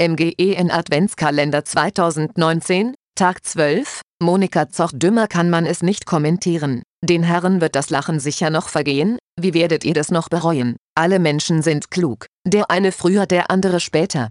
MGEN Adventskalender 2019, Tag 12, Monika Zoch-Dümmer kann man es nicht kommentieren. Den Herren wird das Lachen sicher noch vergehen, wie werdet ihr das noch bereuen? Alle Menschen sind klug, der eine früher der andere später.